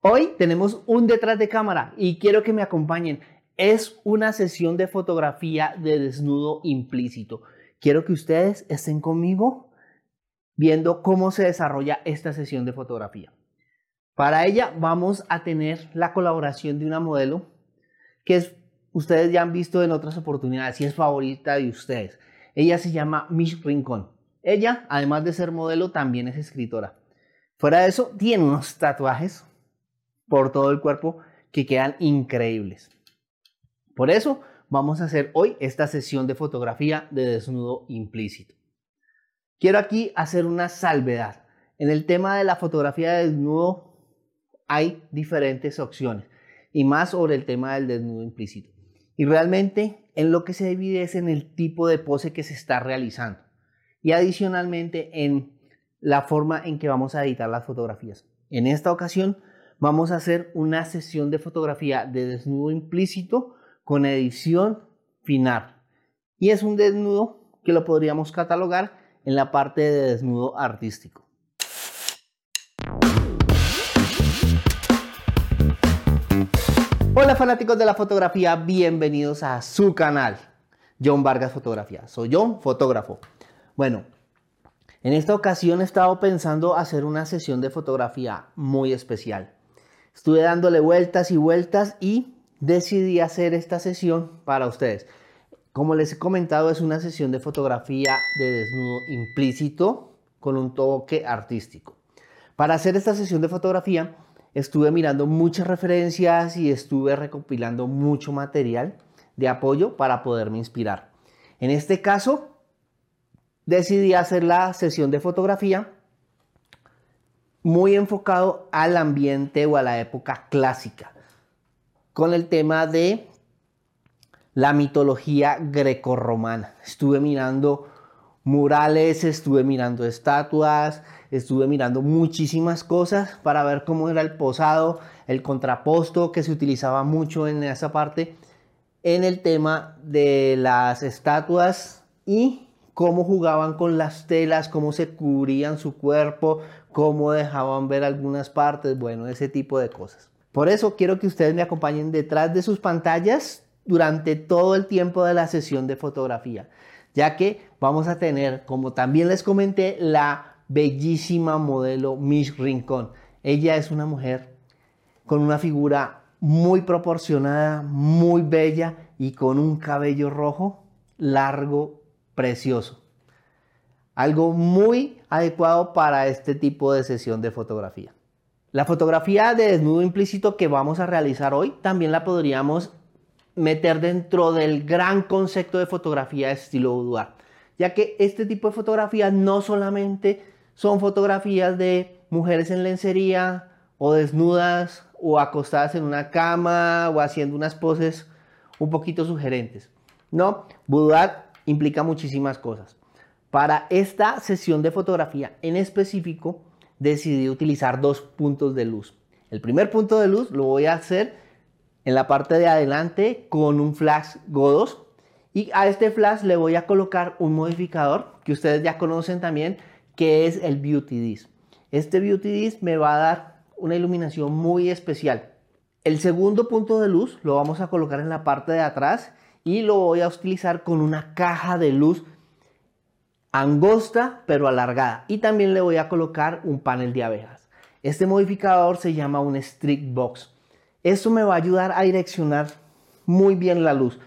Hoy tenemos un detrás de cámara y quiero que me acompañen. Es una sesión de fotografía de desnudo implícito. Quiero que ustedes estén conmigo viendo cómo se desarrolla esta sesión de fotografía. Para ella vamos a tener la colaboración de una modelo que es, ustedes ya han visto en otras oportunidades y es favorita de ustedes. Ella se llama Mish Rincón. Ella, además de ser modelo, también es escritora. Fuera de eso, tiene unos tatuajes por todo el cuerpo que quedan increíbles. Por eso vamos a hacer hoy esta sesión de fotografía de desnudo implícito. Quiero aquí hacer una salvedad. En el tema de la fotografía de desnudo hay diferentes opciones y más sobre el tema del desnudo implícito. Y realmente en lo que se divide es en el tipo de pose que se está realizando y adicionalmente en la forma en que vamos a editar las fotografías. En esta ocasión vamos a hacer una sesión de fotografía de desnudo implícito con edición final. Y es un desnudo que lo podríamos catalogar en la parte de desnudo artístico. Hola fanáticos de la fotografía, bienvenidos a su canal, John Vargas Fotografía. Soy John, fotógrafo. Bueno, en esta ocasión he estado pensando hacer una sesión de fotografía muy especial. Estuve dándole vueltas y vueltas y decidí hacer esta sesión para ustedes. Como les he comentado, es una sesión de fotografía de desnudo implícito con un toque artístico. Para hacer esta sesión de fotografía estuve mirando muchas referencias y estuve recopilando mucho material de apoyo para poderme inspirar. En este caso, decidí hacer la sesión de fotografía muy enfocado al ambiente o a la época clásica, con el tema de la mitología grecorromana. Estuve mirando murales, estuve mirando estatuas, estuve mirando muchísimas cosas para ver cómo era el posado, el contraposto que se utilizaba mucho en esa parte, en el tema de las estatuas y cómo jugaban con las telas, cómo se cubrían su cuerpo, cómo dejaban ver algunas partes, bueno, ese tipo de cosas. Por eso quiero que ustedes me acompañen detrás de sus pantallas durante todo el tiempo de la sesión de fotografía, ya que vamos a tener, como también les comenté, la bellísima modelo Miss Rincón. Ella es una mujer con una figura muy proporcionada, muy bella y con un cabello rojo largo precioso. Algo muy adecuado para este tipo de sesión de fotografía. La fotografía de desnudo implícito que vamos a realizar hoy también la podríamos meter dentro del gran concepto de fotografía de estilo boudoir, ya que este tipo de fotografías no solamente son fotografías de mujeres en lencería o desnudas o acostadas en una cama o haciendo unas poses un poquito sugerentes. No, boudoir implica muchísimas cosas. Para esta sesión de fotografía en específico, decidí utilizar dos puntos de luz. El primer punto de luz lo voy a hacer en la parte de adelante con un flash Godos y a este flash le voy a colocar un modificador que ustedes ya conocen también que es el Beauty Disc. Este Beauty Disc me va a dar una iluminación muy especial. El segundo punto de luz lo vamos a colocar en la parte de atrás y lo voy a utilizar con una caja de luz angosta pero alargada y también le voy a colocar un panel de abejas. Este modificador se llama un Strict Box. Esto me va a ayudar a direccionar muy bien la luz.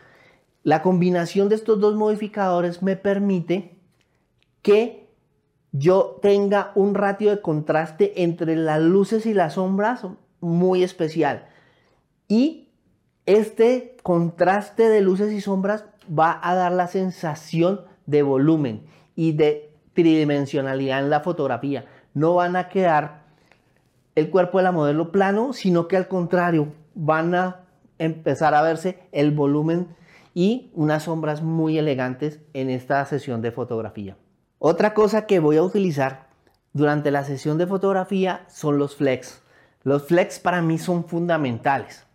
La combinación de estos dos modificadores me permite que yo tenga un ratio de contraste entre las luces y las sombras muy especial. Y este contraste de luces y sombras va a dar la sensación de volumen y de tridimensionalidad en la fotografía. No van a quedar el cuerpo de la modelo plano, sino que al contrario, van a empezar a verse el volumen y unas sombras muy elegantes en esta sesión de fotografía. Otra cosa que voy a utilizar durante la sesión de fotografía son los flex. Los flex para mí son fundamentales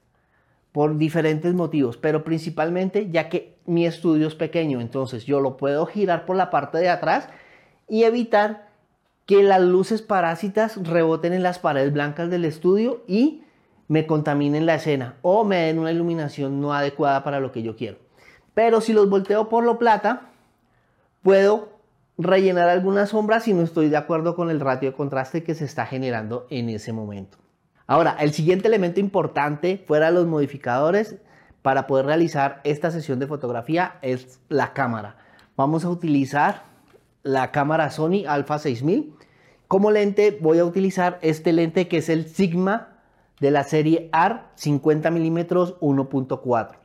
por diferentes motivos, pero principalmente ya que mi estudio es pequeño, entonces yo lo puedo girar por la parte de atrás y evitar que las luces parásitas reboten en las paredes blancas del estudio y me contaminen la escena o me den una iluminación no adecuada para lo que yo quiero. Pero si los volteo por lo plata, puedo rellenar algunas sombras si no estoy de acuerdo con el ratio de contraste que se está generando en ese momento. Ahora, el siguiente elemento importante fuera de los modificadores para poder realizar esta sesión de fotografía es la cámara. Vamos a utilizar la cámara Sony Alpha 6000. Como lente voy a utilizar este lente que es el Sigma de la serie AR 50 mm 1.4.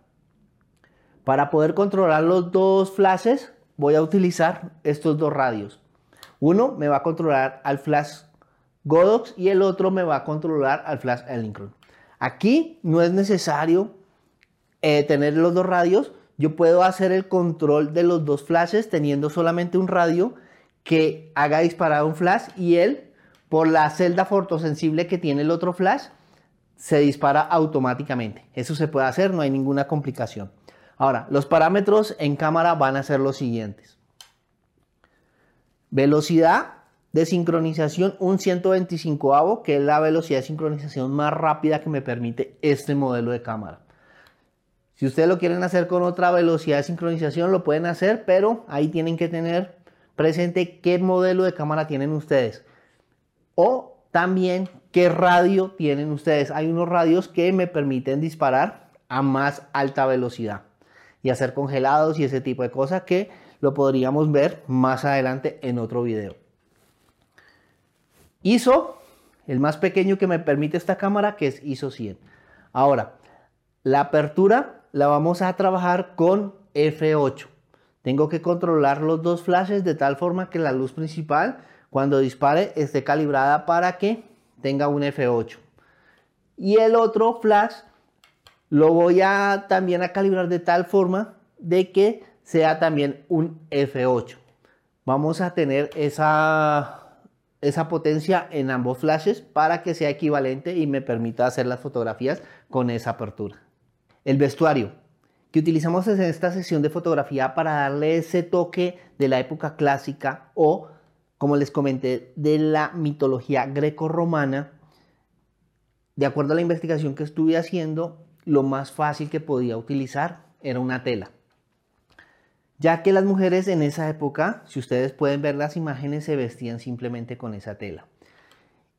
Para poder controlar los dos flashes voy a utilizar estos dos radios. Uno me va a controlar al flash Godox y el otro me va a controlar al flash Elinchron. Aquí no es necesario eh, tener los dos radios. Yo puedo hacer el control de los dos flashes teniendo solamente un radio que haga disparar un flash y él, por la celda fotosensible que tiene el otro flash, se dispara automáticamente. Eso se puede hacer, no hay ninguna complicación. Ahora, los parámetros en cámara van a ser los siguientes. Velocidad de sincronización, un 125avo, que es la velocidad de sincronización más rápida que me permite este modelo de cámara. Si ustedes lo quieren hacer con otra velocidad de sincronización, lo pueden hacer, pero ahí tienen que tener presente qué modelo de cámara tienen ustedes. O también qué radio tienen ustedes. Hay unos radios que me permiten disparar a más alta velocidad y hacer congelados y ese tipo de cosas que lo podríamos ver más adelante en otro video. ISO, el más pequeño que me permite esta cámara, que es ISO 100. Ahora, la apertura la vamos a trabajar con F8. Tengo que controlar los dos flashes de tal forma que la luz principal cuando dispare esté calibrada para que tenga un F8. Y el otro flash lo voy a también a calibrar de tal forma de que sea también un F8. Vamos a tener esa, esa potencia en ambos flashes para que sea equivalente y me permita hacer las fotografías con esa apertura. El vestuario que utilizamos en esta sesión de fotografía para darle ese toque de la época clásica o, como les comenté, de la mitología greco-romana. De acuerdo a la investigación que estuve haciendo, lo más fácil que podía utilizar era una tela. Ya que las mujeres en esa época, si ustedes pueden ver las imágenes, se vestían simplemente con esa tela.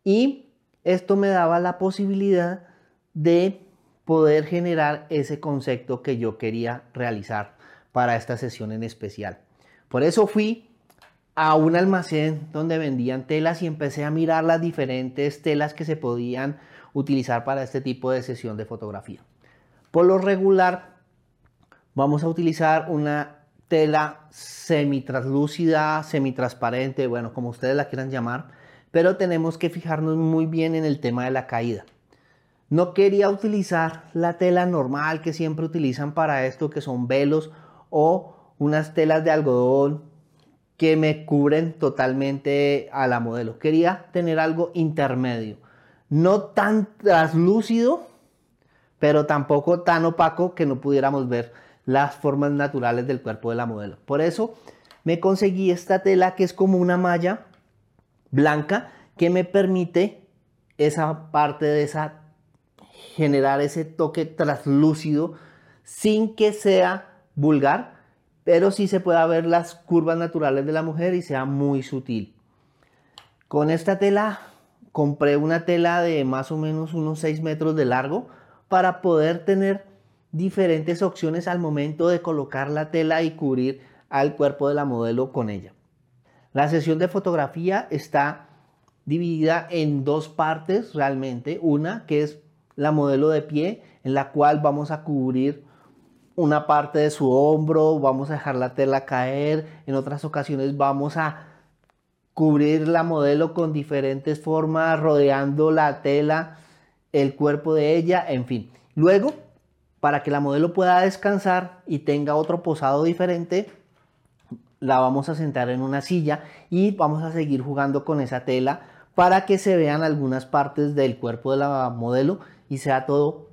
Y esto me daba la posibilidad de poder generar ese concepto que yo quería realizar para esta sesión en especial. Por eso fui a un almacén donde vendían telas y empecé a mirar las diferentes telas que se podían utilizar para este tipo de sesión de fotografía. Por lo regular vamos a utilizar una tela semi-translúcida, semi-transparente, bueno, como ustedes la quieran llamar, pero tenemos que fijarnos muy bien en el tema de la caída. No quería utilizar la tela normal que siempre utilizan para esto, que son velos o unas telas de algodón que me cubren totalmente a la modelo. Quería tener algo intermedio, no tan translúcido, pero tampoco tan opaco que no pudiéramos ver las formas naturales del cuerpo de la modelo. Por eso me conseguí esta tela que es como una malla blanca que me permite esa parte de esa generar ese toque traslúcido sin que sea vulgar, pero sí se pueda ver las curvas naturales de la mujer y sea muy sutil. Con esta tela compré una tela de más o menos unos 6 metros de largo para poder tener diferentes opciones al momento de colocar la tela y cubrir al cuerpo de la modelo con ella. La sesión de fotografía está dividida en dos partes realmente. Una que es la modelo de pie, en la cual vamos a cubrir una parte de su hombro, vamos a dejar la tela caer, en otras ocasiones vamos a cubrir la modelo con diferentes formas, rodeando la tela, el cuerpo de ella, en fin. Luego, para que la modelo pueda descansar y tenga otro posado diferente, la vamos a sentar en una silla y vamos a seguir jugando con esa tela para que se vean algunas partes del cuerpo de la modelo y sea todo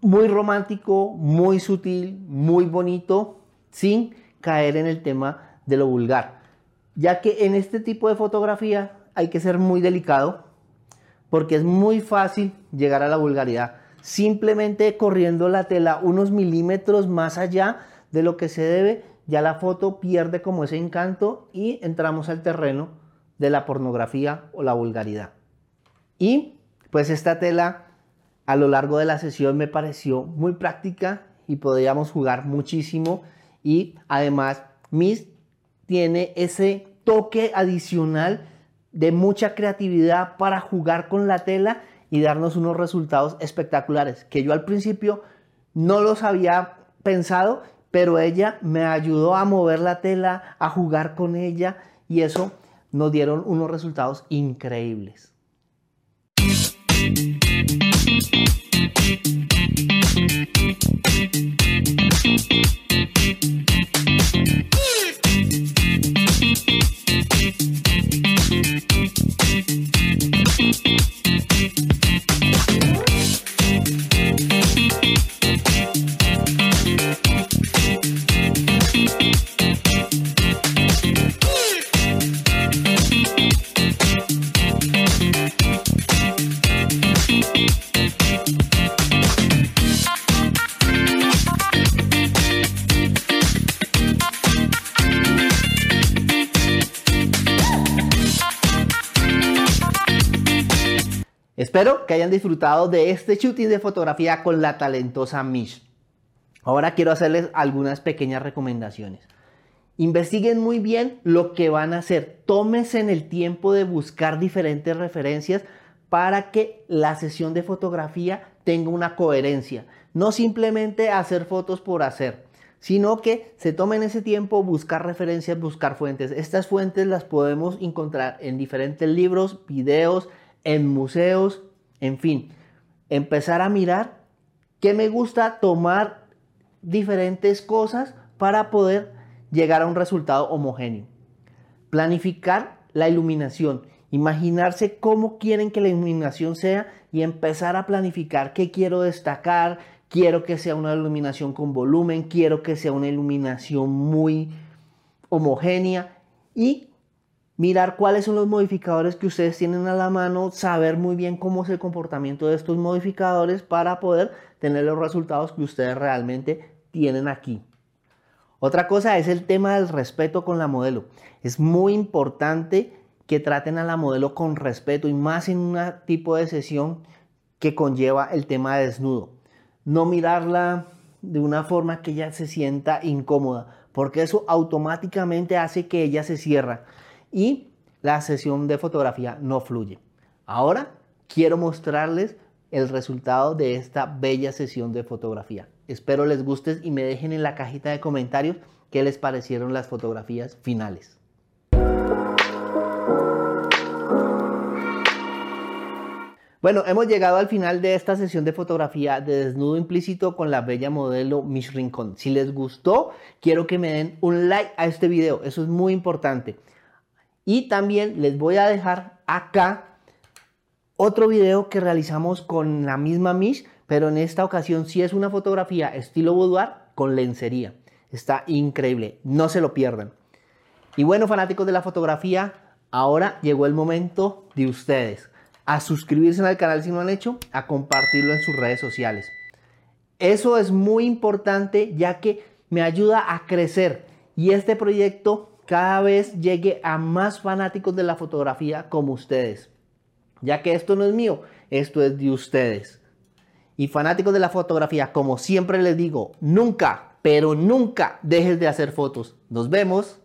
muy romántico, muy sutil, muy bonito, sin caer en el tema de lo vulgar. Ya que en este tipo de fotografía hay que ser muy delicado, porque es muy fácil llegar a la vulgaridad. Simplemente corriendo la tela unos milímetros más allá de lo que se debe, ya la foto pierde como ese encanto y entramos al terreno de la pornografía o la vulgaridad. Y pues esta tela a lo largo de la sesión me pareció muy práctica y podríamos jugar muchísimo y además Miss tiene ese toque adicional de mucha creatividad para jugar con la tela y darnos unos resultados espectaculares que yo al principio no los había pensado, pero ella me ayudó a mover la tela, a jugar con ella y eso nos dieron unos resultados increíbles. Thank you. Espero que hayan disfrutado de este shooting de fotografía con la talentosa Mish. Ahora quiero hacerles algunas pequeñas recomendaciones. Investiguen muy bien lo que van a hacer. Tómense en el tiempo de buscar diferentes referencias para que la sesión de fotografía tenga una coherencia. No simplemente hacer fotos por hacer, sino que se tomen ese tiempo, buscar referencias, buscar fuentes. Estas fuentes las podemos encontrar en diferentes libros, videos, en museos, en fin, empezar a mirar qué me gusta tomar diferentes cosas para poder llegar a un resultado homogéneo. Planificar la iluminación, imaginarse cómo quieren que la iluminación sea y empezar a planificar qué quiero destacar, quiero que sea una iluminación con volumen, quiero que sea una iluminación muy homogénea y mirar cuáles son los modificadores que ustedes tienen a la mano, saber muy bien cómo es el comportamiento de estos modificadores para poder tener los resultados que ustedes realmente tienen aquí. Otra cosa es el tema del respeto con la modelo. Es muy importante que traten a la modelo con respeto y más en un tipo de sesión que conlleva el tema de desnudo. No mirarla de una forma que ella se sienta incómoda, porque eso automáticamente hace que ella se cierre y la sesión de fotografía no fluye. Ahora quiero mostrarles el resultado de esta bella sesión de fotografía. Espero les guste y me dejen en la cajita de comentarios qué les parecieron las fotografías finales. Bueno, hemos llegado al final de esta sesión de fotografía de desnudo implícito con la bella modelo Miss Rincón. Si les gustó, quiero que me den un like a este video, eso es muy importante. Y también les voy a dejar acá otro video que realizamos con la misma Mish, pero en esta ocasión sí es una fotografía estilo boudoir con lencería. Está increíble, no se lo pierdan. Y bueno, fanáticos de la fotografía, ahora llegó el momento de ustedes a suscribirse al canal si no han hecho, a compartirlo en sus redes sociales. Eso es muy importante ya que me ayuda a crecer y este proyecto cada vez llegue a más fanáticos de la fotografía como ustedes. Ya que esto no es mío, esto es de ustedes. Y fanáticos de la fotografía, como siempre les digo, nunca, pero nunca dejes de hacer fotos. Nos vemos.